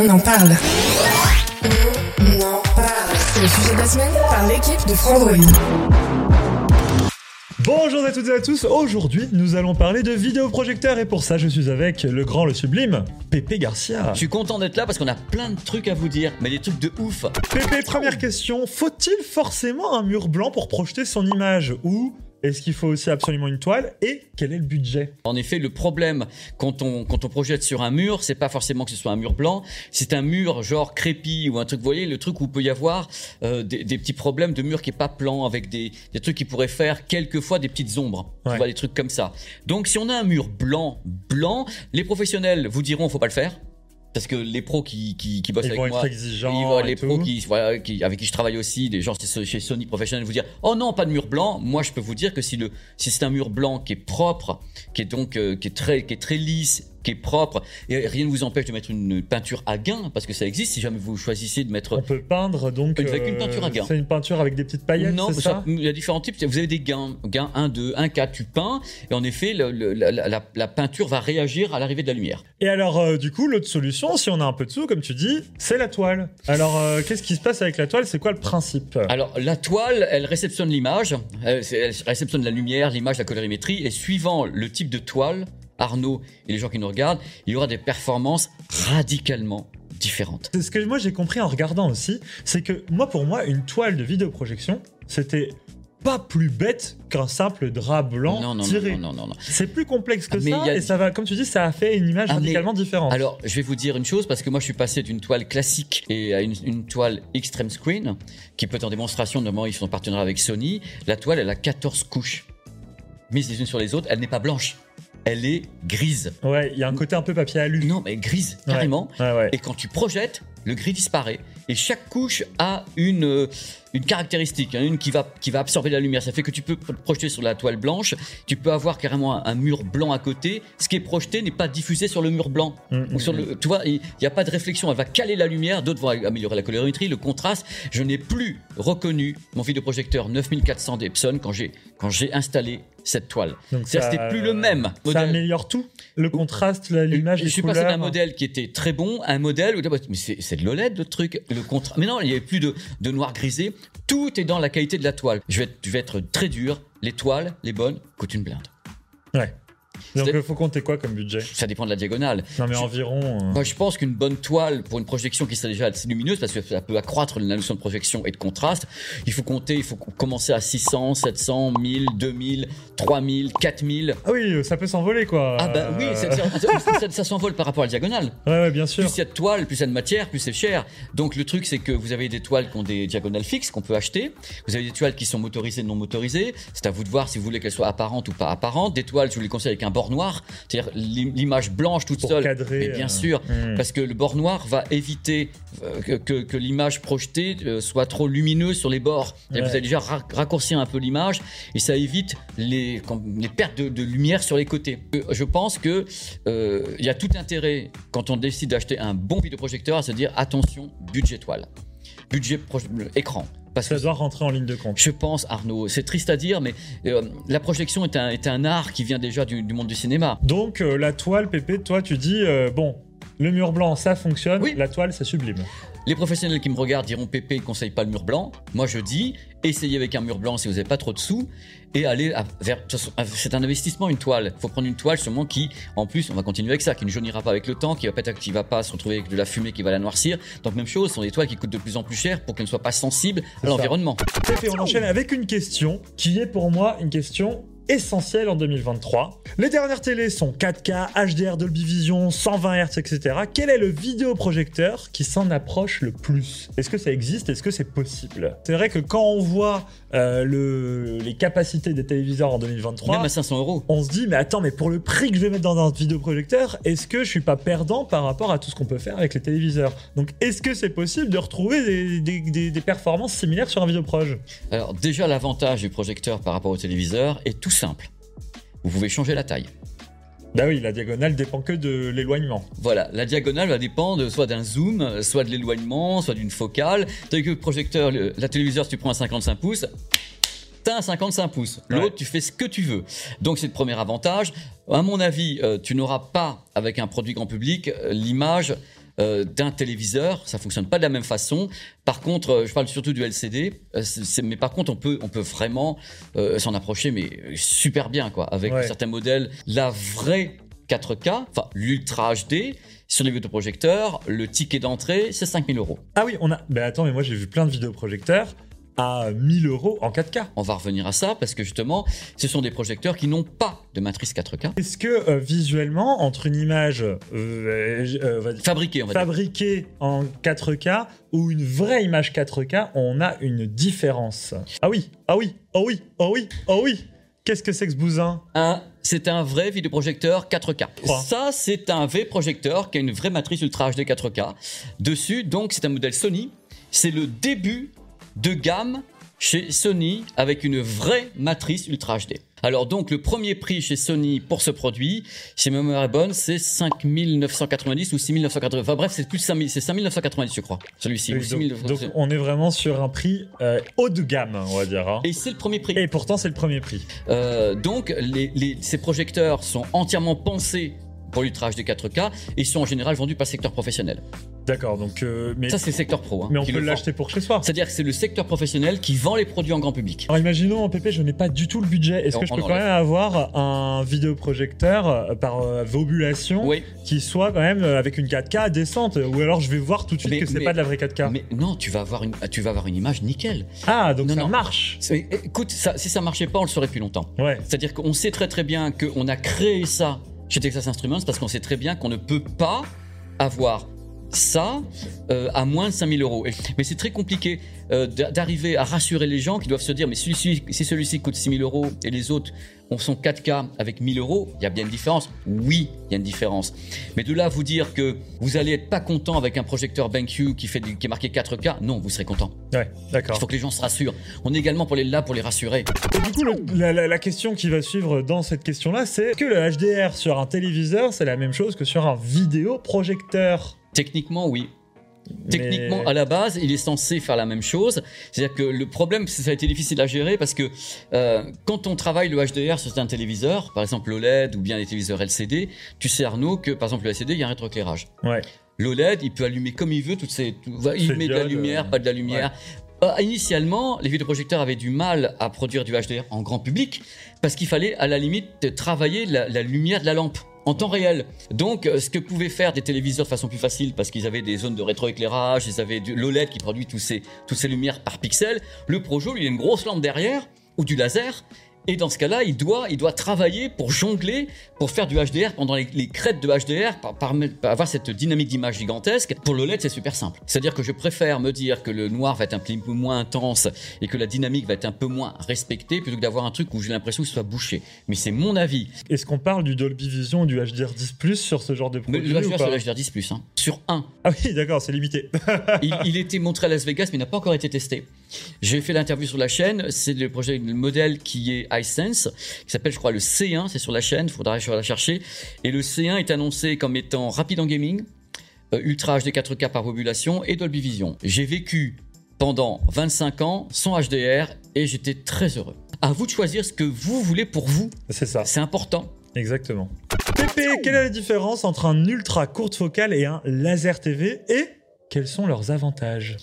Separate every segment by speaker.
Speaker 1: On en parle. On en parle. C'est le sujet de la semaine par l'équipe de Frandroid.
Speaker 2: Bonjour à toutes et à tous, aujourd'hui nous allons parler de vidéoprojecteurs et pour ça je suis avec le grand, le sublime, Pépé Garcia.
Speaker 3: Je suis content d'être là parce qu'on a plein de trucs à vous dire, mais des trucs de ouf.
Speaker 2: Pépé, première question, faut-il forcément un mur blanc pour projeter son image ou est-ce qu'il faut aussi absolument une toile et quel est le budget?
Speaker 3: En effet, le problème quand on, quand on projette sur un mur, c'est pas forcément que ce soit un mur blanc, c'est un mur genre crépi ou un truc, vous voyez, le truc où il peut y avoir euh, des, des petits problèmes de mur qui est pas plan avec des, des trucs qui pourraient faire quelquefois des petites ombres,
Speaker 2: Ouais.
Speaker 3: tu vois, des trucs comme ça. Donc si on a un mur blanc, blanc, les professionnels vous diront faut pas le faire. Parce que les pros qui, qui, qui bossent
Speaker 2: Ils
Speaker 3: avec
Speaker 2: vont être
Speaker 3: moi,
Speaker 2: exigeants
Speaker 3: ils vont-
Speaker 2: et
Speaker 3: les
Speaker 2: tout.
Speaker 3: pros qui, voilà, qui, avec qui je travaille aussi, des gens chez Sony professionnels vous dire oh non pas de mur blanc. Moi je peux vous dire que si le si c'est un mur blanc qui est propre, qui est donc euh, qui est très qui est très lisse, qui est propre et rien ne vous empêche de mettre une peinture à gain parce que ça existe. Si jamais vous choisissez de mettre
Speaker 2: On peut peindre donc...
Speaker 3: Avec une peinture à gain.
Speaker 2: C'est une peinture avec des petites paillettes,
Speaker 3: non, ça-
Speaker 2: ça?
Speaker 3: il y a différents types. Vous avez des gains, gains 1, 2, 1, 4, tu peins, et en effet, le- le- la, la- la peinture va réagir à l'arrivée de la lumière.
Speaker 2: Et alors, euh, du coup, l'autre solution, si on a un peu de sous, comme tu dis, c'est la toile. Alors, euh, qu'est-ce qui se passe avec la toile? C'est quoi le principe?
Speaker 3: Alors, la toile, elle réceptionne l'image, elle réceptionne la lumière, l'image, la colorimétrie, et suivant le type de toile, Arnaud et les gens qui nous regardent, il y aura des performances radicalement différentes.
Speaker 2: C'est Ce que moi j'ai compris en regardant aussi, c'est que moi, pour moi, une toile de vidéoprojection, c'était pas plus bête qu'un simple drap blanc
Speaker 3: Non, non,
Speaker 2: tiré.
Speaker 3: non, non, non, non.
Speaker 2: C'est plus complexe que
Speaker 3: Ah, mais
Speaker 2: ça,
Speaker 3: a-
Speaker 2: et ça va, comme tu dis, ça a fait une image
Speaker 3: Ah, mais-
Speaker 2: radicalement différente.
Speaker 3: Alors, je vais vous dire une chose, parce que moi, je suis passé d'une toile classique et à une, une toile extreme screen, qui peut être en démonstration, normalement, ils sont en partenariat avec Sony. La toile, elle a 14 couches. Mises les unes sur les autres, elle n'est pas blanche. Elle est grise.
Speaker 2: Ouais, il y a un côté un peu papier alu.
Speaker 3: Non, mais grise, carrément.
Speaker 2: Ouais, ouais.
Speaker 3: Et quand tu projettes, le gris disparaît. Et chaque couche a une, euh, une caractéristique, hein, une qui va, qui va absorber la lumière. Ça fait que tu peux te projeter sur la toile blanche, tu peux avoir carrément un, un mur blanc à côté. Ce qui est projeté n'est pas diffusé sur le mur blanc.
Speaker 2: Mm,
Speaker 3: Ou sur le, tu vois, il n'y a pas de réflexion. Elle va caler la lumière, d'autres vont améliorer la colorimétrie, le contraste. Je n'ai plus reconnu mon vidéoprojecteur 9400 d'Epson quand j'ai quand j'ai installé cette toile.
Speaker 2: Donc ça-
Speaker 3: c'était plus le même
Speaker 2: Ça
Speaker 3: modèle.
Speaker 2: améliore tout Le contraste, l'image,
Speaker 3: Je
Speaker 2: les
Speaker 3: suis
Speaker 2: couleurs.
Speaker 3: passé d'un modèle qui était très bon à un modèle où mais c'est c'est de l'OLED le truc, le contrat. Mais non, il n'y avait plus de, de noir grisé. Tout est dans la qualité de la toile. Je vais être, très dur. Les toiles, les bonnes, coûtent une blinde.
Speaker 2: Ouais. Donc il faut compter quoi comme budget?
Speaker 3: Ça dépend de la diagonale.
Speaker 2: Non mais
Speaker 3: Je-
Speaker 2: environ... euh,
Speaker 3: Moi, je pense qu'une bonne toile pour une projection qui serait déjà assez lumineuse, parce que ça peut accroître la notion de projection et de contraste, il faut compter, il faut commencer à 600, 700, 1000, 2000, 3000, 4000.
Speaker 2: Ah oui, ça peut s'envoler quoi.
Speaker 3: Ah bah oui, c'est- ça, ça s'envole par rapport à la diagonale.
Speaker 2: Ouais, ouais, bien sûr.
Speaker 3: Plus il y a de toiles, plus il y a de matière, plus c'est cher. Donc le truc, c'est que vous avez des toiles qui ont des diagonales fixes qu'on peut acheter. Vous avez des toiles qui sont motorisées, non motorisées. C'est à vous de voir si vous voulez qu'elles soient apparentes ou pas apparentes. Des toiles, je vous les conseille avec un bord noir, c'est-à-dire l'im- l'image blanche toute seule.
Speaker 2: cadrer,
Speaker 3: Mais bien
Speaker 2: euh,
Speaker 3: sûr,
Speaker 2: hmm.
Speaker 3: parce que le bord noir va éviter euh, que, que- que l'image projetée euh, soit trop lumineuse sur les bords.
Speaker 2: Ouais.
Speaker 3: Vous allez déjà ra- raccourcir un peu l'image et ça évite les, pertes de, de lumière sur les côtés. Euh, Je pense que euh, il y a tout intérêt quand on décide d'acheter un bon vidéoprojecteur à se dire attention budget toile, budget écran. Parce que
Speaker 2: Ça doit rentrer en ligne de compte.
Speaker 3: je pense, Arnaud, c'est triste à dire, mais euh, la projection est un, est un art qui vient déjà du, du monde du cinéma.
Speaker 2: Donc euh, la toile, Pépé, toi tu dis, euh, bon, le mur blanc ça fonctionne,
Speaker 3: Oui.
Speaker 2: la toile c'est sublime.
Speaker 3: Les professionnels qui me regardent diront Pépé ne conseille pas le mur blanc. Moi, je dis essayez avec un mur blanc si vous n'avez pas trop de sous et allez à- vers. C'est un investissement, une toile. Il faut prendre une toile sûrement qui, en plus, on va continuer avec ça, qui ne jaunira pas avec le temps, qui va pas, être- qui va pas se retrouver avec de la fumée qui va la noircir. Donc, même chose, ce sont des toiles qui coûtent de plus en plus cher pour qu'elles ne soient pas sensibles à l'environnement.
Speaker 2: Pépé, on enchaîne avec une question qui est pour moi une question essentiel en 2023. Les dernières télés sont 4K, HDR, Dolby Vision, 120 Hz, etc. Quel est le vidéoprojecteur qui s'en approche le plus? Est-ce que ça existe? Est-ce que c'est possible? C'est vrai que quand on voit euh, le, les capacités des téléviseurs en 2023,
Speaker 3: Même à 500 euros.
Speaker 2: on se dit mais attends mais pour le prix que je vais mettre dans un vidéoprojecteur est-ce que je suis pas perdant par rapport à tout ce qu'on peut faire avec les téléviseurs? Donc est-ce que c'est possible de retrouver des, des- des- des performances similaires sur un vidéoproj?
Speaker 3: Alors déjà, l'avantage du projecteur par rapport au téléviseur est tout simple. Vous pouvez changer la taille.
Speaker 2: bah oui la diagonale dépend que de l'éloignement
Speaker 3: Voilà, la diagonale va dépendre soit d'un zoom, soit de l'éloignement, soit d'une focale. Tandis que le projecteur, le- la téléviseur, si tu prends un 55 pouces, t'as un 55 pouces. L'autre,
Speaker 2: Ouais.
Speaker 3: tu fais ce que tu veux. Donc c'est le premier avantage. À mon avis, euh, tu n'auras pas, avec un produit grand public, euh, l'image euh, d'un téléviseur. Ça fonctionne pas de la même façon. Par contre, euh, je parle surtout du LCD. euh, mais par contre, on peut, on peut vraiment s'en approcher, mais super bien, quoi. Avec
Speaker 2: Ouais.
Speaker 3: certains modèles, la vraie 4K, enfin l'Ultra HD, sur les vidéoprojecteurs, le ticket d'entrée, c'est 5000 euros.
Speaker 2: ah oui on a bah attends mais moi j'ai vu plein de vidéoprojecteurs à 1000 euros en 4K
Speaker 3: On va revenir à ça parce que justement, ce sont des projecteurs qui n'ont pas de matrice 4K.
Speaker 2: est-ce que euh, visuellement entre une image euh, euh, on va dire. fabriquée en 4K ou une vraie image 4K, on a une différence. Ah oui, ah oui, oh oui, oh oui, oh oui. Qu'est-ce que c'est que ce bousin?
Speaker 3: Un, c'est un vrai vidéoprojecteur 4K.
Speaker 2: Quoi
Speaker 3: Ça, c'est un vrai projecteur qui a une vraie matrice Ultra HD 4K. Dessus, donc, c'est un modèle Sony. C'est le début de gamme chez Sony avec une vraie matrice Ultra HD. Alors donc le premier prix chez Sony pour ce produit, si ma mémoire est bonne, c'est 5990 ou 6980. Enfin bref, c'est plus de 5000, c'est 5990 je crois. Celui-ci. 6990.
Speaker 2: donc, donc on est vraiment sur un prix euh, haut de gamme, on va dire. hein.
Speaker 3: Et c'est le premier prix.
Speaker 2: Et pourtant, c'est le premier prix.
Speaker 3: Euh, donc, les, les- ces projecteurs sont entièrement pensés pour l'ultra HD 4K et sont en général vendus par le secteur professionnel.
Speaker 2: D'accord, donc. euh, mais,
Speaker 3: Ça, c'est le secteur pro. hein,
Speaker 2: mais on peut l'acheter pour chez soi.
Speaker 3: C'est-à-dire que c'est le secteur professionnel qui vend les produits en grand public.
Speaker 2: Alors imaginons en PP, je n'ai pas du tout le budget. Est-ce que je peux quand même avoir un vidéoprojecteur euh, par euh, vobulation
Speaker 3: Oui,
Speaker 2: qui soit quand même euh, avec une 4K décente? Ou alors je vais voir tout de suite
Speaker 3: Mais-
Speaker 2: que c'est pas de la vraie 4K.
Speaker 3: mais non, tu vas avoir une, tu vas avoir une image nickel.
Speaker 2: Ah, donc
Speaker 3: Non,
Speaker 2: ça
Speaker 3: non.
Speaker 2: marche
Speaker 3: Écoute, ça, si ça marchait pas, on le saurait depuis longtemps.
Speaker 2: Ouais.
Speaker 3: C'est-à-dire qu'on sait très très bien qu'on a créé ça chez Texas Instruments parce qu'on sait très bien qu'on ne peut pas avoir ça euh, à moins de 5000 euros. Mais c'est très compliqué euh, d'a- d'arriver à rassurer les gens qui doivent se dire mais celui-ci, si celui-ci coûte 6000 euros et les autres ont son 4K avec 1000 euros, il y a bien une différence. Oui, il y a une différence. Mais de là à vous dire que vous allez être pas content avec un projecteur BenQ qui fait du- qui est marqué 4K, non, vous serez content.
Speaker 2: Ouais,
Speaker 3: Il
Speaker 2: d'accord.
Speaker 3: faut que les gens se rassurent. On est également pour les là pour les rassurer.
Speaker 2: Et du coup, le- la, la- la question qui va suivre dans cette question-là, c'est que le HDR sur un téléviseur, c'est la même chose que sur un vidéoprojecteur
Speaker 3: Techniquement, oui.
Speaker 2: Mais-
Speaker 3: Techniquement, à la base, il est censé faire la même chose. C'est-à-dire que le problème, ça a été difficile à gérer parce que euh, quand on travaille le HDR sur un téléviseur, par exemple l'OLED ou bien les téléviseurs LCD, tu sais Arnaud que par exemple le LCD, il y a un rétroéclairage.
Speaker 2: Ouais.
Speaker 3: L'OLED, il peut allumer comme il veut toutes ces, tout- il met de la lumière,
Speaker 2: euh,
Speaker 3: pas de la lumière. Euh, initialement, les vidéoprojecteurs avaient du mal à produire du HDR en grand public parce qu'il fallait à la limite travailler la, la lumière de la lampe en temps réel. Donc, euh, ce que pouvaient faire des téléviseurs de façon plus facile parce qu'ils avaient des zones de rétroéclairage, ils avaient du l'OLED qui produit tous ces, toutes ces lumières par pixel. Le Projo, lui, il a une grosse lampe derrière ou du laser. Et dans ce cas-là, il doit, il doit travailler pour jongler, pour faire du HDR pendant les, les crêtes de HDR, par, par- par avoir cette dynamique d'image gigantesque. Pour le LED, c'est super simple. C'est-à-dire que je préfère me dire que le noir va être un peu moins intense et que la dynamique va être un peu moins respectée plutôt que d'avoir un truc où j'ai l'impression que ce soit bouché. Mais c'est mon avis.
Speaker 2: Est-ce qu'on parle du Dolby Vision ou du HDR10 sur ce genre de produit
Speaker 3: le
Speaker 2: ou
Speaker 3: HDR,
Speaker 2: pas?
Speaker 3: le HDR10+. Hein. Sur un.
Speaker 2: Ah oui, d'accord, c'est limité.
Speaker 3: il, il était montré à Las Vegas, mais il n'a pas encore été testé. J'ai fait l'interview sur la chaîne. C'est le projet, le modèle qui est iSense, qui s'appelle, je crois, le C1. C'est sur la chaîne. Il faudra la chercher. Et le C1 est annoncé comme étant rapide en gaming, euh, Ultra HD 4K par population et Dolby Vision. J'ai vécu pendant 25 ans sans HDR et j'étais très heureux. À vous de choisir ce que vous voulez pour vous.
Speaker 2: c'est ça,
Speaker 3: C'est important.
Speaker 2: Exactement. Pépé, quelle est la différence entre un ultra courte focale et un laser TV Et quels sont leurs avantages?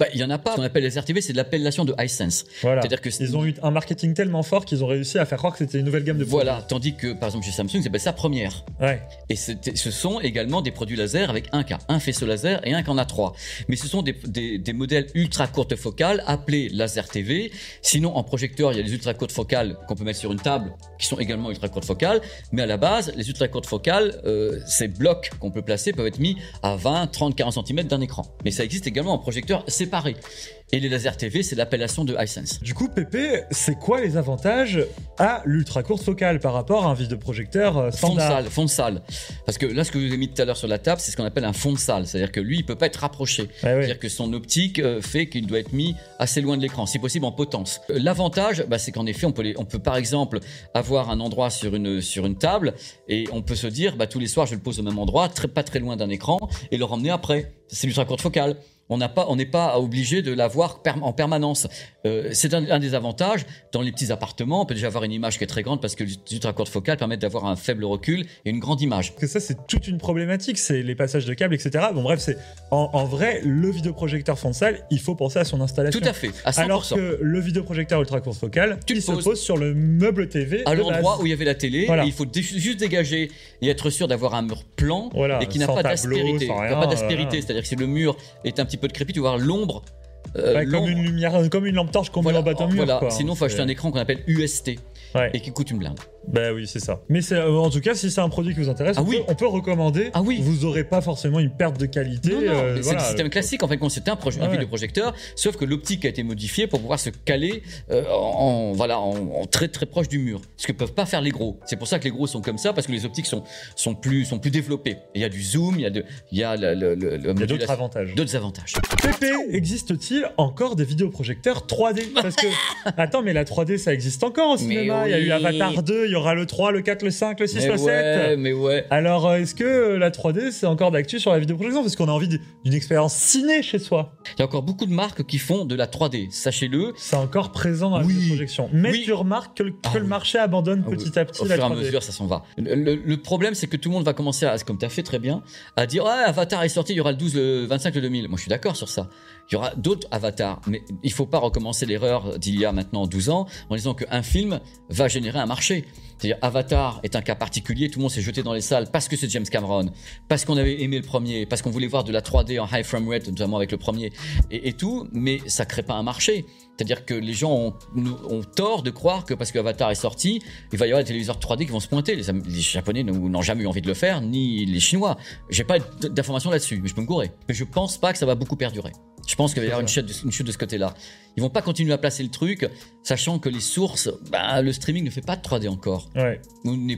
Speaker 3: Bah, Il y en a pas. Ce qu'on appelle les RTV, c'est de l'appellation de iSense.
Speaker 2: Voilà.
Speaker 3: C'est-à-dire que
Speaker 2: Ils ont eu un marketing tellement fort qu'ils ont réussi à faire croire que c'était une nouvelle gamme de produits.
Speaker 3: Voilà, tandis que par exemple chez Samsung, c'est ça première.
Speaker 2: Ouais.
Speaker 3: Et ce sont également des produits laser avec un cas, un faisceau laser et un qui en a trois. Mais ce sont des, des- des modèles ultra courte focale appelés laser TV. Sinon, en projecteur, il y a les ultra courtes focales qu'on peut mettre sur une table, qui sont également ultra courtes focales. Mais à la base, les ultra courtes focales, euh, ces blocs qu'on peut placer peuvent être mis à 20, 30, 40 cm d'un écran. Mais ça existe également en projecteur séparé. Et les laser TV, c'est l'appellation de iSense.
Speaker 2: Du coup, Pépé, c'est quoi les avantages à l'ultra courte focale par rapport à un vidéoprojecteur euh,
Speaker 3: Fond de
Speaker 2: standard
Speaker 3: salle, fond de salle. Parce que là, ce que je vous ai mis tout à l'heure sur la table, c'est ce qu'on appelle un fond de salle. C'est-à-dire que lui, il peut pas être rapproché.
Speaker 2: Ouais.
Speaker 3: C'est-à-dire que son optique euh, fait qu'il doit être mis assez loin de l'écran, si possible en potence. Euh, L'avantage, bah, c'est qu'en effet, on peut, les- on peut par exemple avoir un endroit sur une, sur une table et on peut se dire, bah, tous les soirs, je le pose au même endroit, très, pas très loin d'un écran, et le ramener après. C'est l'ultra courte focale. On n'a pas, on n'est pas obligé de l'avoir per- en permanence. Euh, c'est un, un des avantages. Dans les petits appartements, on peut déjà avoir une image qui est très grande parce que les ultra courtes focales permettent d'avoir un faible recul et une grande image.
Speaker 2: Parce que ça, c'est toute une problématique, c'est les passages de câbles, etc. Bon, bref, c'est en, en vrai, le vidéoprojecteur fond de salle, il faut penser à son installation.
Speaker 3: Tout à fait, à 100%.
Speaker 2: Alors que le vidéoprojecteur ultra courte focale,
Speaker 3: Tu
Speaker 2: il se pose sur le meuble TV.
Speaker 3: à l'endroit où il y avait la télé,
Speaker 2: Voilà.
Speaker 3: il faut dé- juste dégager et être sûr d'avoir un mur plan
Speaker 2: Voilà,
Speaker 3: et qui n'a pas d'aspérité. c'est-à-dire que si le mur est un petit peu décrépit, tu vas voir l'ombre. euh,
Speaker 2: Ouais, comme une lumière, comme une lampe torche qu'on met
Speaker 3: voilà,
Speaker 2: en bas d'un mur.
Speaker 3: voilà.
Speaker 2: quoi.
Speaker 3: Sinon, il faut acheter un écran qu'on appelle UST
Speaker 2: Ouais.
Speaker 3: et qui coûte une blinde.
Speaker 2: Bah oui, c'est ça. Mais c'est euh, en tout cas, si c'est un produit qui vous intéresse,
Speaker 3: Ah
Speaker 2: on,
Speaker 3: oui.
Speaker 2: peut, on peut recommander.
Speaker 3: Ah oui.
Speaker 2: Vous aurez pas forcément une perte de qualité.
Speaker 3: Non, non,
Speaker 2: euh,
Speaker 3: c'est
Speaker 2: voilà.
Speaker 3: le système classique. En fait, quand c'était un, projet, un
Speaker 2: Ouais.
Speaker 3: vidéoprojecteur, sauf que l'optique a été modifiée pour pouvoir se caler euh, en, voilà, en, en très très proche du mur. Ce que peuvent pas faire les gros. C'est pour ça que les gros sont comme ça parce que les optiques sont sont plus sont plus développées. Il y a du zoom, il y a de, il y a le, le, le- le
Speaker 2: Il y a d'autres avantages.
Speaker 3: d'autres avantages.
Speaker 2: Pépé, existe-t-il encore des vidéoprojecteurs 3D Parce que, attends, mais la 3D, ça existe encore au cinéma. Il y a eu
Speaker 3: oui.
Speaker 2: Avatar 2, il y aura le 3, le 4, le 5, le 6,
Speaker 3: Mais
Speaker 2: le 7.
Speaker 3: ouais, mais ouais.
Speaker 2: Alors, euh, est-ce que euh, la 3D, c'est encore d'actu sur la vidéoprojection Parce qu'on a envie d'une expérience ciné chez soi.
Speaker 3: Il y a encore beaucoup de marques qui font de la 3D. Sachez-le.
Speaker 2: C'est encore présent dans la
Speaker 3: Oui.
Speaker 2: vidéoprojection. Mais
Speaker 3: Oui.
Speaker 2: tu remarques que, le, que
Speaker 3: Ah
Speaker 2: le
Speaker 3: oui.
Speaker 2: marché abandonne
Speaker 3: Ah
Speaker 2: petit à petit
Speaker 3: Au
Speaker 2: la
Speaker 3: fur et à
Speaker 2: 3D.
Speaker 3: mesure, ça s'en va. Le, le- le problème, c'est que tout le monde va commencer à, comme tu as fait très bien, à dire Ah, Avatar est sorti, il y aura le 12, le 25, le 2000. Moi, je suis d'accord sur ça. Il y aura d'autres avatars, mais il faut pas recommencer l'erreur d'il y a maintenant 12 ans en disant qu'un film va générer un marché. C'est-à-dire, Avatar est un cas particulier, tout le monde s'est jeté dans les salles parce que c'est James Cameron, parce qu'on avait aimé le premier, parce qu'on voulait voir de la 3D en high frame rate, notamment avec le premier, et, tout, mais ça crée pas un marché. C'est-à-dire que les gens ont, tort de croire que parce que Avatar est sorti, il va y avoir des téléviseurs 3D qui vont se pointer. Les, les Japonais n'ont jamais eu envie de le faire, ni les Chinois. J'ai pas d'informations là-dessus, mais je peux me gourer. Mais je pense pas que ça va beaucoup perdurer. Je pense qu'il va y avoir une chute, de, ce côté-là. Ils vont pas continuer à placer le truc, sachant que les sources, bah, le streaming ne fait pas de 3D encore.
Speaker 2: Ouais.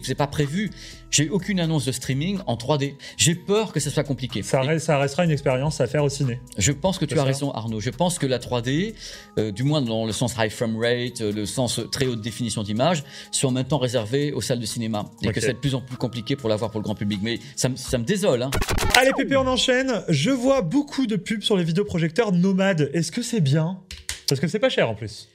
Speaker 3: C'est pas prévu. J'ai aucune annonce de streaming en 3D. J'ai peur que ça soit compliqué.
Speaker 2: Ça,
Speaker 3: Et-
Speaker 2: reste- ça restera une expérience à faire au ciné.
Speaker 3: je pense que tu as raison, Arnaud. Je pense que la 3D, euh, du moins dans le sens high frame rate, euh, le sens très haute définition d'image, sont temps réservées aux salles de cinéma. Et
Speaker 2: Ok.
Speaker 3: que c'est de plus en plus compliqué pour l'avoir pour le grand public. Mais ça, me- ça me désole. Hein.
Speaker 2: Allez, Pépé, on enchaîne. Je vois beaucoup de pubs sur les vidéoprojecteurs nomades. Est-ce que c'est bien? Parce que c'est pas cher en plus.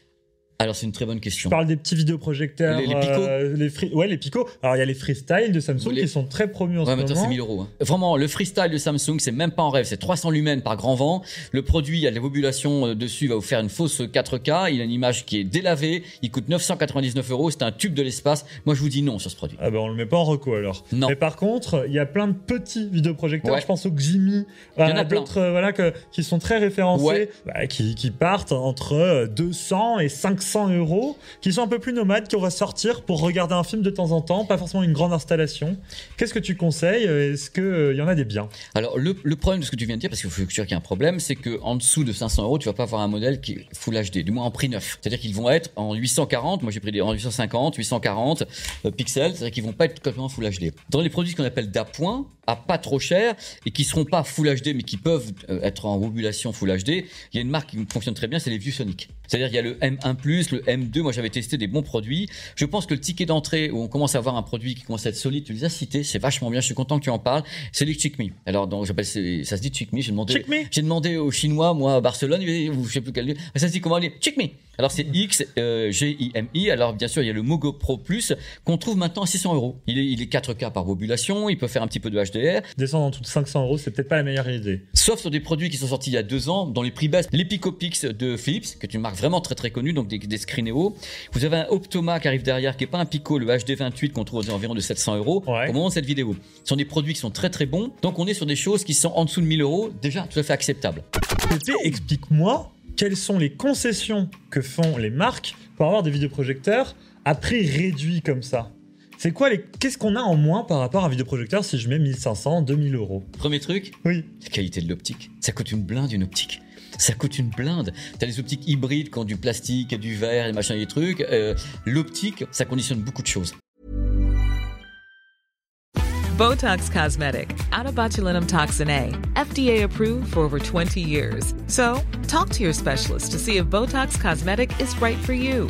Speaker 3: Alors, c'est une très bonne
Speaker 2: Je
Speaker 3: question.
Speaker 2: parle des petits vidéoprojecteurs.
Speaker 3: Les- les Pico
Speaker 2: euh, les free- Ouais, les Pico. Alors, il y a les Freestyle de Samsung
Speaker 3: Les-
Speaker 2: qui sont très promus en
Speaker 3: Ouais,
Speaker 2: ce
Speaker 3: mais attends, c'est
Speaker 2: moment.
Speaker 3: 1000 euros. hein. Vraiment, le freestyle de Samsung, c'est même pas en rêve. C'est 300 lumens par grand vent. Le produit, il y a de l'évolution euh, dessus, il va vous faire une fausse 4K. Il a une image qui est délavée. Il coûte 999 euros. C'est un tube de l'espace. Moi, je vous dis non sur ce produit.
Speaker 2: Ah ben on le met pas en reco alors.
Speaker 3: Non.
Speaker 2: Mais par contre, il y a plein de petits vidéoprojecteurs.
Speaker 3: Ouais.
Speaker 2: Je pense au Ximi,
Speaker 3: Il y en a plein.
Speaker 2: d'autres euh, voilà que- qui sont très référencés,
Speaker 3: Ouais.
Speaker 2: bah, qui, qui partent entre euh, 200 et 500 euros, qui sont un peu plus nomades, qu'on va sortir pour regarder un film de temps en temps, pas forcément une grande installation. Qu'est-ce que tu conseilles? Est-ce que euh, y en a des biens?
Speaker 3: Alors le, problème de ce que tu viens de dire, parce qu'il faut sûr qu'il y a un problème, c'est que en dessous de 500 euros, tu vas pas avoir un modèle qui est Full HD, du moins en prix neuf. C'est-à-dire qu'ils vont être en 840, moi j'ai pris des en 850, 840 euh, pixels, c'est-à-dire qu'ils vont pas être complètement Full HD. Dans les produits qu'on appelle d'appoint, à pas trop cher et qui seront pas Full HD mais qui peuvent euh, être en modulation Full HD, il y a une marque qui fonctionne très bien, c'est les ViewSonic. C'est-à-dire il y a le M1+, le M2, moi j'avais testé des bons produits. Je pense que le ticket d'entrée où on commence à avoir un produit qui commence à être solide, tu les as cités, c'est vachement bien, je suis content que tu en parles, c'est les Chick Me. Alors donc j'appelle ça se dit Chick Me, j'ai demandé j'ai demandé aux Chinois moi à Barcelone, ou je sais plus quel lieu, ça se dit comment dit Chick Me. Alors c'est X euh, G I M I. Alors bien sûr il y a le Mogo Pro Plus qu'on trouve maintenant à 600 euros. Il est, il est 4K par bobulation, il peut faire un petit peu de HDR.
Speaker 2: Descendre en dessous de 500 euros, c'est peut-être pas la meilleure idée.
Speaker 3: Sauf sur des produits qui sont sortis il y a deux ans, dans les prix baisses, les Picopix de Philips, qui est une marque vraiment très très connue, donc des, des Screeneo. Vous avez un Optoma qui arrive derrière, qui est pas un Pico, le HD 28 qu'on trouve aux environs de 700 euros
Speaker 2: Ouais.
Speaker 3: au moment de cette vidéo. Ce sont des produits qui sont très très bons, donc on est sur des choses qui sont en dessous de 1000 euros, déjà tout à fait acceptables.
Speaker 2: Explique-moi quelles sont les concessions que font les marques pour avoir des vidéoprojecteurs à prix réduit comme ça? C'est quoi les Qu'est-ce qu'on a en moins par rapport à un vidéoprojecteur si je mets 1500, 2000 euros?
Speaker 3: Premier truc,
Speaker 2: Oui.
Speaker 3: la qualité de l'optique. Ça coûte une blinde une optique. Ça coûte une blinde. T'as des optiques hybrides qui ont du plastique du verre des trucs. Euh, L'optique, ça conditionne beaucoup de choses.
Speaker 4: Botox Cosmetic, out of botulinum toxin A, FDA approved for over 20 years. So, talk to your specialist to see if Botox Cosmetic is right for you.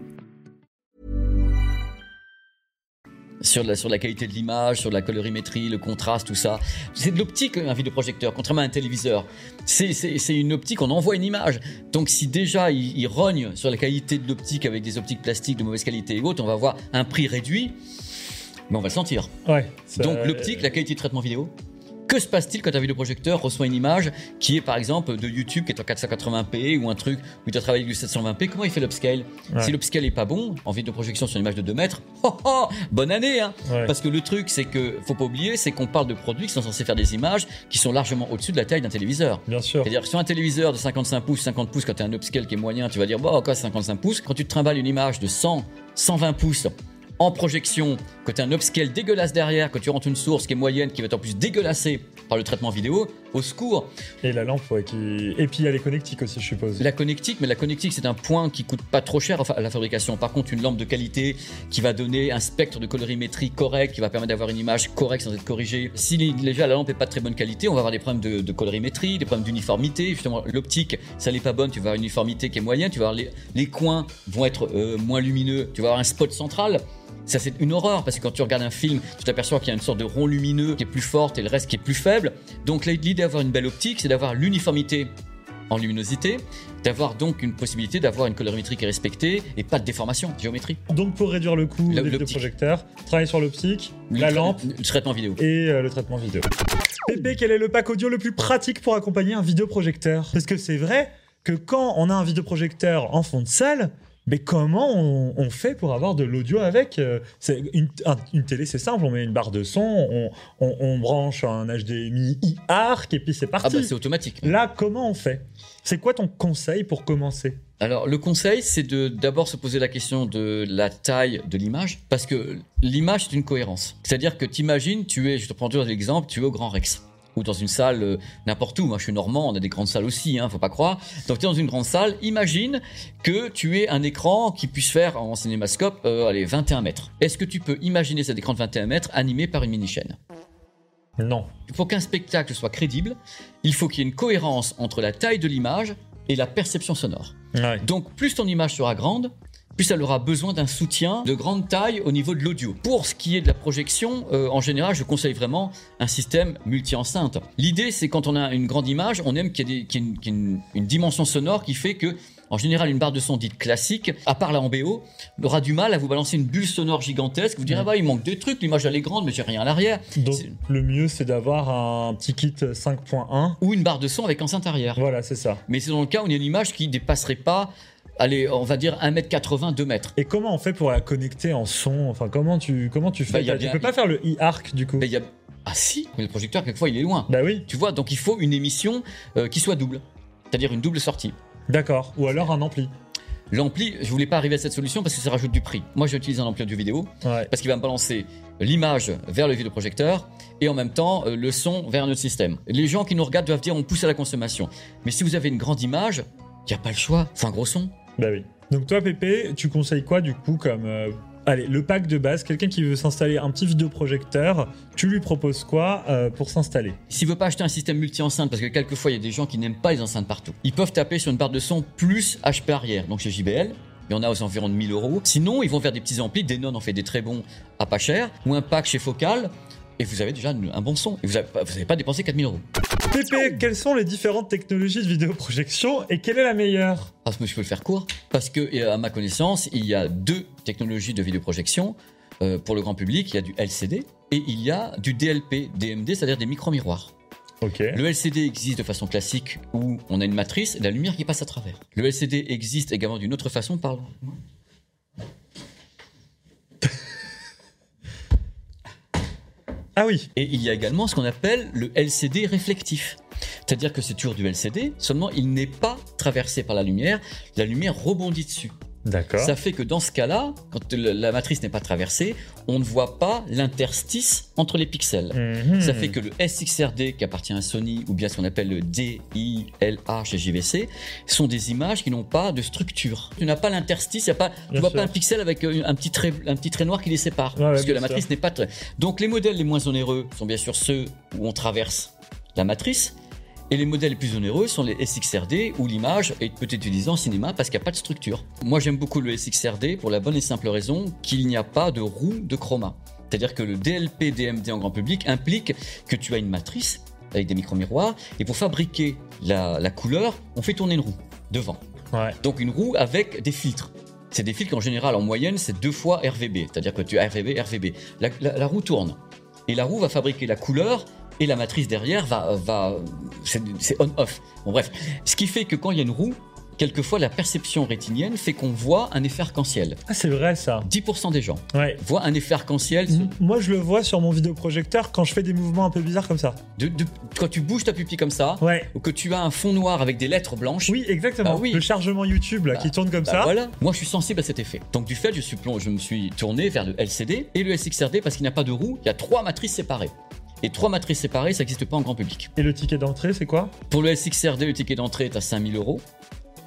Speaker 3: sur la, sur la qualité de l'image, sur la colorimétrie, le contraste, tout ça. C'est de l'optique, un vidéoprojecteur, contrairement à un téléviseur. C'est, c'est, c'est une optique, on envoie une image. Donc si déjà il, il rogne sur la qualité de l'optique avec des optiques plastiques de mauvaise qualité et autres, on va avoir un prix réduit, mais on va le sentir.
Speaker 2: Ouais. ça-
Speaker 3: Donc l'optique, la qualité de traitement vidéo. Que se passe-t-il quand un vidéoprojecteur reçoit une image qui est par exemple de YouTube qui est en 480p ou un truc où doit travailler avec du 720p Comment il fait l'upscale?
Speaker 2: Ouais.
Speaker 3: Si l'upscale est pas bon en vidéoprojection sur une image de 2 mètres, oh, oh, bonne année hein
Speaker 2: Ouais.
Speaker 3: Parce que le truc c'est que faut pas oublier, c'est qu'on parle de produits qui sont censés faire des images qui sont largement au-dessus de la taille d'un téléviseur.
Speaker 2: Bien sûr.
Speaker 3: C'est-à-dire sur un téléviseur de 55 pouces, 50 pouces, quand tu as un upscale qui est moyen, tu vas dire, bon, quoi, 55 pouces? Quand tu te trimbales une image de 100, 120 pouces en projection, que tu as un upscale dégueulasse derrière, que tu rentres une source qui est moyenne, qui va être en plus dégueulassée par le traitement vidéo, au secours.
Speaker 2: Et la lampe, ouais, qui. Et puis il y a les connectiques aussi, je suppose.
Speaker 3: La connectique, mais la connectique, c'est un point qui coûte pas trop cher à la fabrication. Par contre, une lampe de qualité qui va donner un spectre de colorimétrie correct, qui va permettre d'avoir une image correcte sans être corrigée. Si déjà la lampe est pas de très bonne qualité, on va avoir des problèmes de, de colorimétrie, des problèmes d'uniformité. Justement, l'optique, ça n'est pas bonne, tu vas avoir une uniformité qui est moyenne, tu vas avoir les, les coins vont être euh, moins lumineux, tu vas avoir un spot central. Ça, c'est une horreur parce que quand tu regardes un film, tu t'aperçois qu'il y a une sorte de rond lumineux qui est plus forte et le reste qui est plus faible. Donc, l'idée d'avoir une belle optique, c'est d'avoir l'uniformité en luminosité, d'avoir donc une possibilité d'avoir une colorimétrie qui est respectée et pas de déformation, géométrie.
Speaker 2: Donc pour réduire le coût des vidéoprojecteurs, travailler sur l'optique, la lampe
Speaker 3: le traitement vidéo.
Speaker 2: et euh, le traitement vidéo. Pépé, quel est le pack audio le plus pratique pour accompagner un vidéoprojecteur? Parce que c'est vrai que quand on a un vidéoprojecteur en fond de salle, mais comment on, on fait pour avoir de l'audio avec euh, une, un- une télé, c'est simple, on met une barre de son, on, on- on branche un HDMI e-ARC et puis c'est
Speaker 3: Ah
Speaker 2: parti.
Speaker 3: bah c'est automatique.
Speaker 2: Là, comment on fait? C'est quoi ton conseil pour commencer?
Speaker 3: Alors le conseil, c'est de d'abord se poser la question de la taille de l'image, parce que l'image c'est une cohérence. C'est-à-dire que t'imagines, tu es, je te prends toujours l'exemple, tu es au Grand Rex ou dans une salle euh, n'importe où. Moi, je suis normand, on a des grandes salles aussi, hein, faut pas croire. Donc tu es dans une grande salle. Imagine que tu aies un écran qui puisse faire en cinémascope, euh, allez, 21 mètres. Est-ce que tu peux imaginer cet écran de 21 mètres animé par une mini chaîne
Speaker 2: Non.
Speaker 3: Pour qu'un spectacle soit crédible, il faut qu'il y ait une cohérence entre la taille de l'image et la perception sonore.
Speaker 2: Ouais.
Speaker 3: Donc plus ton image sera grande, plus elle aura besoin d'un soutien de grande taille au niveau de l'audio. Pour ce qui est de la projection, euh, en général, je conseille vraiment un système multi-enceinte. L'idée, c'est quand on a une grande image, on aime qu'il y ait, des- qu'il y ait une, qu'il y ait une- une dimension sonore qui fait que, en général, une barre de son dite classique, à part la en BO, aura du mal à vous balancer une bulle sonore gigantesque. Vous direz, ah bah, il manque des trucs, l'image elle est grande, mais j'ai rien à l'arrière.
Speaker 2: Donc
Speaker 3: C'est-
Speaker 2: le mieux, c'est d'avoir un petit kit 5.1.
Speaker 3: Ou une barre de son avec enceinte arrière.
Speaker 2: Voilà, c'est ça.
Speaker 3: Mais c'est dans le cas où il y a une image qui dépasserait pas, allez, on va dire 1m80, 2 mètres.
Speaker 2: Et comment on fait pour la connecter en son? Enfin, comment tu, comment tu fais?
Speaker 3: Bah, y a
Speaker 2: Tu peux pas faire le e-arc du coup?
Speaker 3: Y a... Ah si, mais le projecteur, quelquefois, il est loin.
Speaker 2: Bah oui,
Speaker 3: Tu vois, donc il faut une émission euh, qui soit double. C'est-à-dire une double sortie.
Speaker 2: d'accord. Ou alors un ampli.
Speaker 3: L'ampli, je voulais pas arriver à cette solution parce que ça rajoute du prix. Moi, j'utilise un ampli audio vidéo
Speaker 2: Ouais.
Speaker 3: parce qu'il va me balancer l'image vers le vidéoprojecteur et en même temps euh, le son vers notre système. Les gens qui nous regardent doivent dire on pousse à la consommation. Mais si vous avez une grande image, il n'y a pas le choix. Faut un gros son.
Speaker 2: Bah oui. Donc toi, Pépé, tu conseilles quoi du coup comme... euh, Allez, le pack de base, quelqu'un qui veut s'installer un petit vidéoprojecteur, tu lui proposes quoi euh, pour s'installer?
Speaker 3: S'il veut pas acheter un système multi-enceinte, parce que quelquefois il y a des gens qui n'aiment pas les enceintes partout, ils peuvent taper sur une barre de son plus HP arrière, donc chez JBL. Il y en a aux environs de 1000 euros. Sinon, ils vont vers des petits amplis. Denon en fait des très bons à pas cher. Ou un pack chez Focal. Et vous avez déjà un bon son. Et vous n'avez pas dépensé 4000 euros.
Speaker 2: Pépé, quelles sont les différentes technologies de vidéoprojection et quelle est la meilleure?
Speaker 3: Ah, je peux le faire court. Parce que, à ma connaissance, il y a deux technologies de vidéoprojection. Euh, pour le grand public, il y a du LCD et il y a du DLP, DMD, c'est-à-dire des micro-miroirs.
Speaker 2: Ok.
Speaker 3: Le LCD existe de façon classique où on a une matrice et la lumière qui passe à travers. Le LCD existe également d'une autre façon, pardon.
Speaker 2: Ah oui.
Speaker 3: Et il y a également ce qu'on appelle le LCD réflectif. C'est-à-dire que c'est toujours du LCD, seulement il n'est pas traversé par la lumière, la lumière rebondit dessus.
Speaker 2: D'accord.
Speaker 3: Ça fait que dans ce cas-là, quand la matrice n'est pas traversée, on ne voit pas l'interstice entre les pixels.
Speaker 2: Mhm.
Speaker 3: Ça fait que le SXRD qui appartient à Sony ou bien ce qu'on appelle le DILA chez JVC sont des images qui n'ont pas de structure. Tu n'as pas l'interstice, tu
Speaker 2: Bien
Speaker 3: vois
Speaker 2: sûr.
Speaker 3: pas un pixel avec euh, un petit trait, un petit trait noir qui les sépare
Speaker 2: Ouais,
Speaker 3: parce que la matrice n'est pas très. Donc les modèles les moins onéreux sont bien sûr ceux où on traverse la matrice. Et les modèles les plus onéreux sont les SXRD où l'image est peut-être utilisée en cinéma parce qu'il n'y a pas de structure. Moi j'aime beaucoup le SXRD pour la bonne et simple raison qu'il n'y a pas de roue de chroma. C'est-à-dire que le DLP DMD en grand public implique que tu as une matrice avec des micro-miroirs et pour fabriquer la, la couleur, on fait tourner une roue devant.
Speaker 2: Ouais.
Speaker 3: Donc une roue avec des filtres. C'est des filtres qu'en général, en moyenne, c'est deux fois RVB. C'est-à-dire que tu as RVB, RVB. La, la- la roue tourne. Et la roue va fabriquer la couleur et la matrice derrière va... va c'est on-off. Bon bref. Ce qui fait que quand il y a une roue, quelquefois la perception rétinienne fait qu'on voit un effet arc-en-ciel.
Speaker 2: Ah, c'est vrai ça.
Speaker 3: 10% des gens
Speaker 2: Ouais.
Speaker 3: voient un effet arc-en-ciel.
Speaker 2: Moi, je le vois sur mon vidéoprojecteur quand je fais des mouvements un peu bizarres comme ça.
Speaker 3: De- de- quand tu bouges ta pupille comme ça,
Speaker 2: Ouais.
Speaker 3: ou que tu as un fond noir avec des lettres blanches,
Speaker 2: Oui, exactement.
Speaker 3: Ah oui.
Speaker 2: Le chargement YouTube là,
Speaker 3: Bah,
Speaker 2: qui tourne comme
Speaker 3: Bah
Speaker 2: ça.
Speaker 3: voilà, moi je suis sensible à cet effet. Donc du fait, je, suis je me suis tourné vers le LCD et le SXRD parce qu'il n'y a pas de roue, il y a trois matrices séparées. Et trois matrices séparées, ça n'existe pas en grand public.
Speaker 2: Et le ticket d'entrée, c'est quoi?
Speaker 3: Pour le SXRD, le ticket d'entrée est à 5000 euros.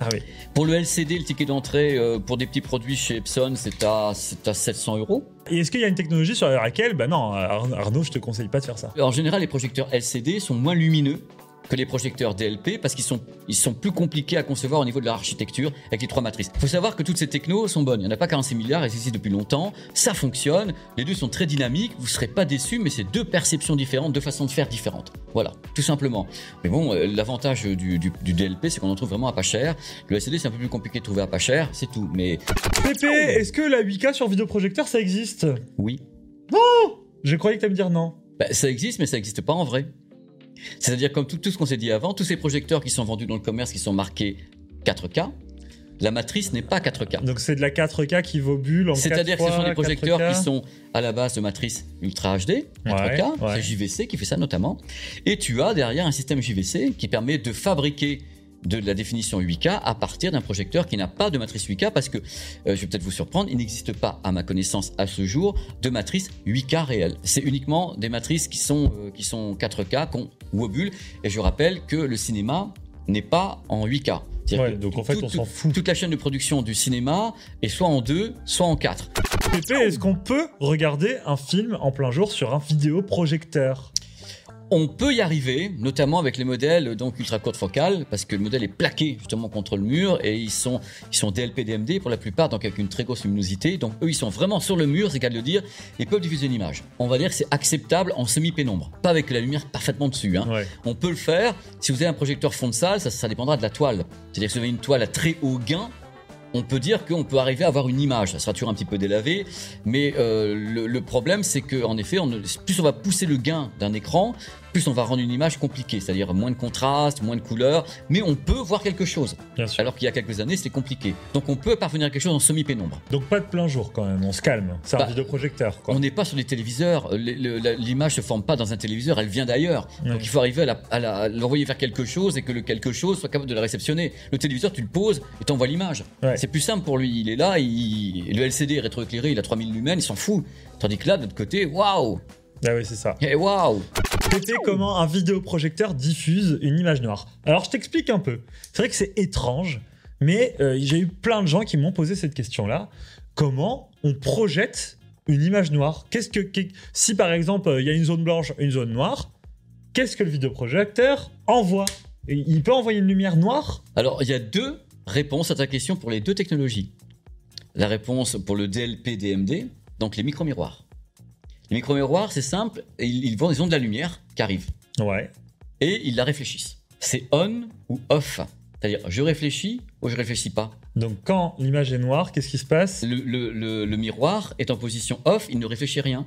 Speaker 2: Ah oui.
Speaker 3: Pour le LCD, le ticket d'entrée euh, pour des petits produits chez Epson, c'est à, à 700 euros.
Speaker 2: Et est-ce qu'il y a une technologie sur laquelle, bah non, Ar- Arnaud, je te conseille pas de faire ça.
Speaker 3: En général, les projecteurs LCD sont moins lumineux que les projecteurs DLP parce qu'ils sont, ils sont plus compliqués à concevoir au niveau de leur architecture avec les trois matrices. Il faut savoir que toutes ces technos sont bonnes. Il n'y en a pas 46 milliards, elles existent depuis longtemps. Ça fonctionne. Les deux sont très dynamiques. Vous ne serez pas déçus, mais c'est deux perceptions différentes, deux façons de faire différentes. Voilà, tout simplement. Mais bon, euh, l'avantage du, du- du DLP, c'est qu'on en trouve vraiment à pas cher. Le LCD, c'est un peu plus compliqué de trouver à pas cher, c'est tout. Mais
Speaker 2: Pépé, est-ce que la 8K sur vidéoprojecteur, ça existe?
Speaker 3: Oui,
Speaker 2: Je croyais que t'allais me dire non.
Speaker 3: Bah, ça existe, mais ça n'existe pas en vrai. C'est-à-dire, comme tout, tout ce qu'on s'est dit avant, tous ces projecteurs qui sont vendus dans le commerce, qui sont marqués 4K, la matrice n'est pas 4K.
Speaker 2: Donc c'est de la 4K qui vaut bulle en 4
Speaker 3: C'est-à-dire que ce sont des projecteurs
Speaker 2: 4K.
Speaker 3: qui sont à la base de matrice Ultra HD, 4K,
Speaker 2: Ouais, ouais.
Speaker 3: c'est JVC qui fait ça notamment. Et tu as derrière un système JVC qui permet de fabriquer de la définition 8K à partir d'un projecteur qui n'a pas de matrice 8K parce que, euh, je vais peut-être vous surprendre, il n'existe pas, à ma connaissance, à ce jour, de matrice 8K réelle. C'est uniquement des matrices qui sont, euh, qui sont 4K, qu'on wobule. Et je rappelle que le cinéma n'est pas en 8K. C'est-à-dire
Speaker 2: Ouais,
Speaker 3: que
Speaker 2: donc en fait,
Speaker 3: toute-
Speaker 2: on s'en fout.
Speaker 3: Toute la chaîne de production du cinéma est soit en 2, soit en 4.
Speaker 2: Pépé, est-ce qu'on peut regarder un film en plein jour sur un vidéoprojecteur?
Speaker 3: On peut y arriver, notamment avec les modèles donc ultra courte focale, parce que le modèle est plaqué justement contre le mur et ils sont, ils sont DLP DMD pour la plupart, donc avec une très grosse luminosité. Donc eux, ils sont vraiment sur le mur, c'est qu'à le dire, et peuvent diffuser une image. On va dire que c'est acceptable en semi-pénombre, pas avec la lumière parfaitement dessus. hein.
Speaker 2: Ouais.
Speaker 3: On peut le faire. Si vous avez un projecteur fond de salle, ça, ça dépendra de la toile. C'est-à-dire que si vous avez une toile à très haut gain, on peut dire qu'on peut arriver à avoir une image. Ça sera toujours un petit peu délavé, mais euh, le, le problème, c'est que en effet, on plus on va pousser le gain d'un écran, plus on va rendre une image compliquée, c'est-à-dire moins de contraste, moins de couleurs, mais on peut voir quelque chose.
Speaker 2: Bien sûr.
Speaker 3: Alors qu'il y a quelques années, c'était compliqué. Donc on peut parvenir à quelque chose en semi-pénombre.
Speaker 2: Donc pas de plein jour quand même, on se calme. C'est un
Speaker 3: Bah,
Speaker 2: vidéoprojecteur quoi.
Speaker 3: On n'est pas sur des téléviseurs. L'image se forme pas dans un téléviseur, elle vient d'ailleurs. Donc il faut arriver à l'envoyer vers quelque chose et que le quelque chose soit capable de la réceptionner. Le téléviseur, tu le poses et t'envoies l'image.
Speaker 2: Ouais.
Speaker 3: C'est C'est plus simple pour lui. Il est là, il... le LCD est rétroéclairé, il a 3000 lumens, il s'en fout. Tandis que là, de l'autre côté, waouh
Speaker 2: Ah oui, c'est ça.
Speaker 3: Et waouh
Speaker 2: Pépé, comment un vidéoprojecteur diffuse une image noire Alors, je t'explique un peu. C'est vrai que c'est étrange, mais euh, j'ai eu plein de gens qui m'ont posé cette question-là. Comment on projette une image noire Qu'est-ce que si par exemple euh, il y a une zone blanche, une zone noire, qu'est-ce que le vidéoprojecteur envoie Il peut envoyer une lumière noire
Speaker 3: Alors, il y a deux réponses à ta question pour les deux technologies. La réponse pour le DLP-DMD, donc les micro-miroirs. Les micro-miroirs, c'est simple, ils, ils, vont, ils ont de la lumière qui arrive
Speaker 2: Ouais.
Speaker 3: et ils la réfléchissent. C'est on ou off. C'est-à-dire, je réfléchis ou je réfléchis pas.
Speaker 2: Donc quand l'image est noire, qu'est-ce qui se passe?
Speaker 3: Le, le- le- le miroir est en position off, il ne réfléchit rien.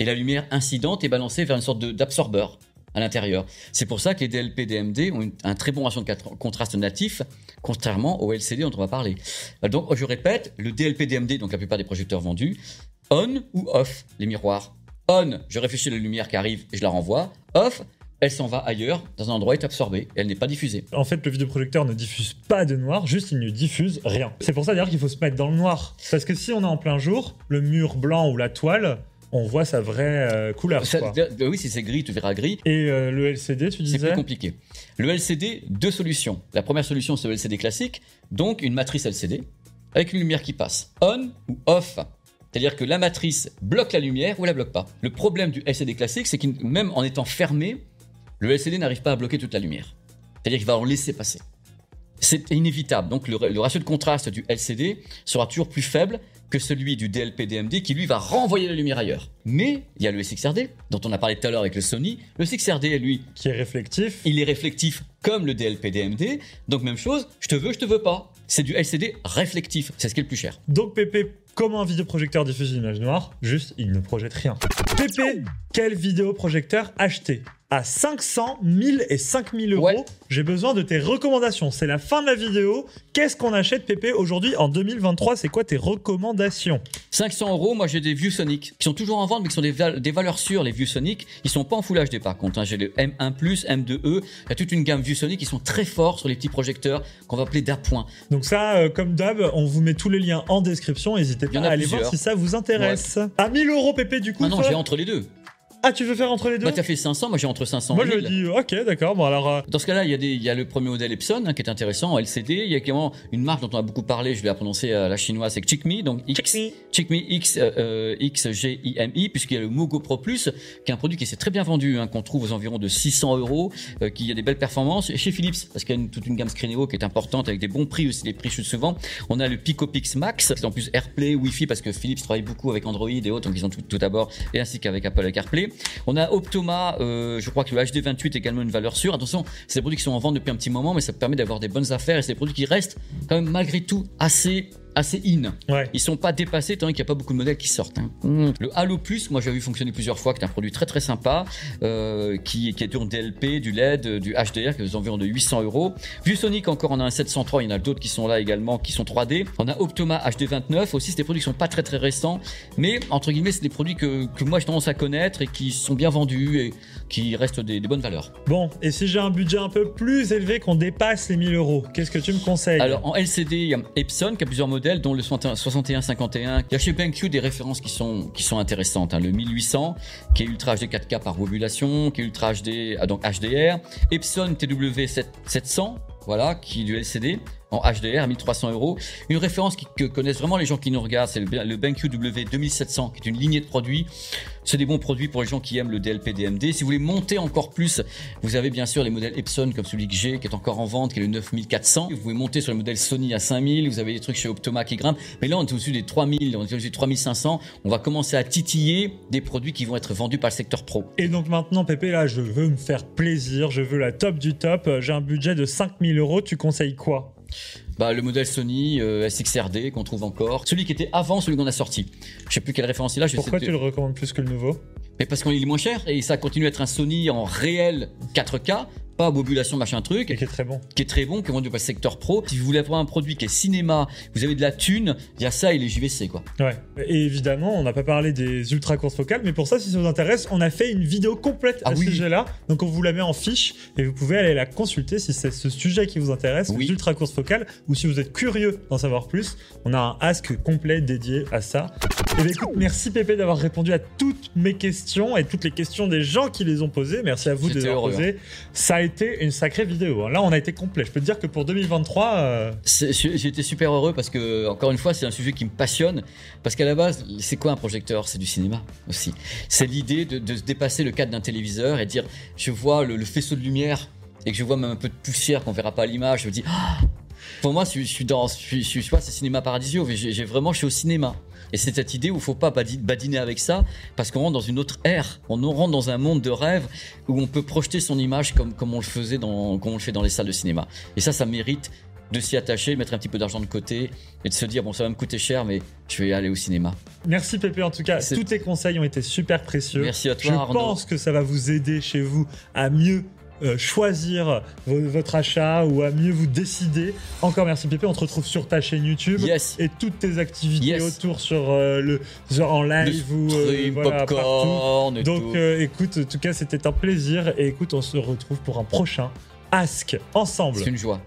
Speaker 3: Et la lumière incidente est balancée vers une sorte d'absorbeur à l'intérieur. C'est pour ça que les DLP-DMD ont une- un très bon ratio de contraste natif, contrairement au LCD dont on va parler. Euh, Donc, je répète, le DLP-DMD, donc la plupart des projecteurs vendus, on ou off, les miroirs? On, je réfléchis à la lumière qui arrive et je la renvoie. Off, elle s'en va ailleurs, dans un endroit, est absorbée, elle n'est pas diffusée.
Speaker 2: En fait, le vidéoprojecteur ne diffuse pas de noir, juste il ne diffuse rien. C'est pour ça d'ailleurs qu'il faut se mettre dans le noir. Parce que si on est en plein jour, le mur blanc ou la toile, on voit sa vraie euh, couleur.
Speaker 3: Ça-
Speaker 2: quoi.
Speaker 3: de- oui, si c'est gris, tu verras gris.
Speaker 2: Et euh, le LCD, tu
Speaker 3: C'est
Speaker 2: disais?
Speaker 3: plus compliqué. Le LCD, deux solutions. La première solution, c'est le LCD classique, donc une matrice LCD, avec une lumière qui passe. On ou off. C'est-à-dire que la matrice bloque la lumière ou la bloque pas. Le problème du LCD classique, c'est que même en étant fermé, le LCD n'arrive pas à bloquer toute la lumière. C'est-à-dire qu'il va en laisser passer. C'est inévitable. Donc le, le ratio de contraste du LCD sera toujours plus faible que celui du DLP-DMD qui lui va renvoyer la lumière ailleurs. Mais il y a le SXRD, dont on a parlé tout à l'heure avec le Sony. Le SXRD, lui,
Speaker 2: qui est réflectif.
Speaker 3: il est réflectif comme le DLP-DMD. Donc même chose, je te veux, je te veux pas. C'est du LCD réflectif, c'est ce qui est le plus cher.
Speaker 2: Donc Pépé, comment un vidéoprojecteur diffuse une image noire Juste, il ne projette rien. Pépé, quel vidéoprojecteur acheter? À 500, 1000 et 5000 euros.
Speaker 3: Ouais.
Speaker 2: J'ai besoin de tes recommandations. C'est la fin de la vidéo. Qu'est-ce qu'on achète, Pépé, aujourd'hui en 2023 C'est quoi tes recommandations?
Speaker 3: 500 euros, moi j'ai des ViewSonic qui sont toujours en vente mais qui sont des, val- des valeurs sûres. Les ViewSonic, ils sont pas en Full HD par contre. hein. J'ai le M1+, M2E, il y a toute une gamme ViewSonic qui sont très forts sur les petits projecteurs qu'on va appeler d'appoint.
Speaker 2: Donc ça, euh, comme d'hab, on vous met tous les liens en description. N'hésitez pas à aller voir si ça vous intéresse. À 1000 euros, Pépé, du coup.
Speaker 3: Ah non, j'ai entre les deux.
Speaker 2: Ah, tu veux faire entre les deux
Speaker 3: Moi t'as fait 500, moi j'ai entre 500
Speaker 2: Moi,
Speaker 3: et
Speaker 2: je
Speaker 3: 1000.
Speaker 2: dis, ok, d'accord. Bon, alors, euh,
Speaker 3: Dans ce cas-là, il y, a des- il y a le premier modèle Epson hein, qui est intéressant en LCD. Il y a également une marque dont on a beaucoup parlé, je vais la prononcer à la chinoise, c'est Chickme, donc X,
Speaker 2: Chickme.
Speaker 3: Chickme X, euh, euh, X G I M I, puisqu'il y a le Mogo Pro Plus, qui est un produit qui s'est très bien vendu, hein, qu'on trouve aux environs de 600 euros, euh, qui a des belles performances. Et chez Philips, parce qu'il y a une- toute une gamme Screeneo qui est importante avec des bons prix aussi, les prix chutent souvent. On a le Pico Pix Max, c'est en plus AirPlay, Wi-Fi, parce que Philips travaille beaucoup avec Android et autres, donc ils ont tout, tout d'abord, et ainsi qu'avec Apple avec AirPlay. On a Optoma, euh, je crois que le HD28 est également une valeur sûre. Attention, c'est des produits qui sont en vente depuis un petit moment, mais ça permet d'avoir des bonnes affaires et c'est des produits qui restent quand même malgré tout assez assez in.
Speaker 2: ouais.
Speaker 3: Ils sont pas dépassés tant qu'il n'y a pas beaucoup de modèles qui sortent. hein. Mmh. Le Halo Plus, moi j'ai vu fonctionner plusieurs fois, qui est un produit très très sympa, euh, qui, qui est du DLP, du LED, du HDR, qui est aux environs de 800 euros. ViewSonic encore, on a un 703, il y en a d'autres qui sont là également, qui sont 3D. On a Optoma HD29, aussi c'est des produits qui sont pas très très récents, mais entre guillemets c'est des produits que, que moi j'ai tendance à connaître et qui sont bien vendus et qui restent des, des bonnes valeurs.
Speaker 2: Bon, et si j'ai un budget un peu plus élevé qu'on dépasse les 1000 euros, qu'est-ce que tu me conseilles?
Speaker 3: Alors en LCD, il y a Epson qui a plusieurs modèles, dont le 6151. Il y a chez BenQ des références qui sont qui sont intéressantes. hein. Le 1800 qui est Ultra HD 4K par ovulation, qui est Ultra HD ah, donc HDR. Epson TW 700, voilà, qui est du LCD en HDR à 1300 euros. Une référence que connaissent vraiment les gens qui nous regardent, c'est le, le BenQ W 2700, qui est une lignée de produits. C'est des bons produits pour les gens qui aiment le DLP DMD. Si vous voulez monter encore plus, vous avez bien sûr les modèles Epson comme celui que j'ai, qui est encore en vente, qui est le 9400. Vous pouvez monter sur le modèle Sony à 5000. Vous avez des trucs chez Optoma qui grimpent. Mais là, on est au-dessus des 3000, on est au-dessus des 3500. On va commencer à titiller des produits qui vont être vendus par le secteur pro.
Speaker 2: Et donc maintenant, Pépé, là, je veux me faire plaisir, je veux la top du top. J'ai un budget de 5000 euros, tu conseilles quoi?
Speaker 3: Bah, le modèle Sony euh, SXRD qu'on trouve encore. Celui qui était avant celui qu'on a sorti. Je sais plus quelle référence il a. je
Speaker 2: Pourquoi tu le recommandes plus que le nouveau?
Speaker 3: Mais parce qu'il est moins cher et ça continue à être un Sony en réel 4K, pas bobulation machin truc,
Speaker 2: Et qui est très bon.
Speaker 3: qui est très bon, qui est vendu par le secteur pro. Si vous voulez avoir un produit qui est cinéma, vous avez de la thune, il y a ça et les JVC quoi.
Speaker 2: Ouais. Et évidemment, on n'a pas parlé des ultra courses focales, mais pour ça, si ça vous intéresse, on a fait une vidéo complète
Speaker 3: Ah
Speaker 2: à ce sujet-là. Donc on vous la met en fiche et vous pouvez aller la consulter si c'est ce sujet qui vous intéresse,
Speaker 3: Oui.
Speaker 2: les ultra courses focales, ou si vous êtes curieux d'en savoir plus. On a un ask complet dédié à ça. Bien écoute, merci Pépé d'avoir répondu à toutes mes questions et toutes les questions des gens qui les ont posées. Merci à vous de les
Speaker 3: J'étais
Speaker 2: avoir posées. Ça a été une sacrée vidéo. hein. Là, on a été complet. Je peux te dire que pour 2023, euh,
Speaker 3: été super heureux parce que, encore une fois, c'est un sujet qui me passionne. Parce qu'à la base, c'est quoi un projecteur? C'est du cinéma aussi. C'est l'idée de, de se dépasser le cadre d'un téléviseur et dire je vois le, le faisceau de lumière et que je vois même un peu de poussière qu'on verra pas à l'image. Je me dis, Ah pour moi, je, suis- je suis dans. Je suis, je je pas, c'est cinéma paradisio. j'ai vraiment, je suis au cinéma. Et c'est cette idée où il faut pas badi- badiner avec ça, parce qu'on rentre dans une autre ère. On rentre dans un monde de rêve où on peut projeter son image comme, comme on le faisait dans, comme on le fait dans les salles de cinéma. Et ça, ça mérite de s'y attacher, de mettre un petit peu d'argent de côté et de se dire bon, ça va me coûter cher, mais je vais aller au cinéma.
Speaker 2: Merci Pépé en tout cas. Tous tes conseils ont été super précieux.
Speaker 3: Merci à toi,
Speaker 2: Je
Speaker 3: Arnaud.
Speaker 2: pense que ça va vous aider chez vous à mieux choisir vo- votre achat ou à mieux vous décider. Encore merci Pépé. On te retrouve sur ta chaîne YouTube
Speaker 3: Yes.
Speaker 2: et toutes tes activités
Speaker 3: Yes.
Speaker 2: autour sur euh, le genre en
Speaker 3: Le
Speaker 2: live ou euh,
Speaker 3: stream,
Speaker 2: voilà, partout.
Speaker 3: popcorn et
Speaker 2: Donc
Speaker 3: tout.
Speaker 2: euh, écoute, en tout cas c'était un plaisir et écoute on se retrouve pour un prochain Ask ensemble.
Speaker 3: C'est une joie.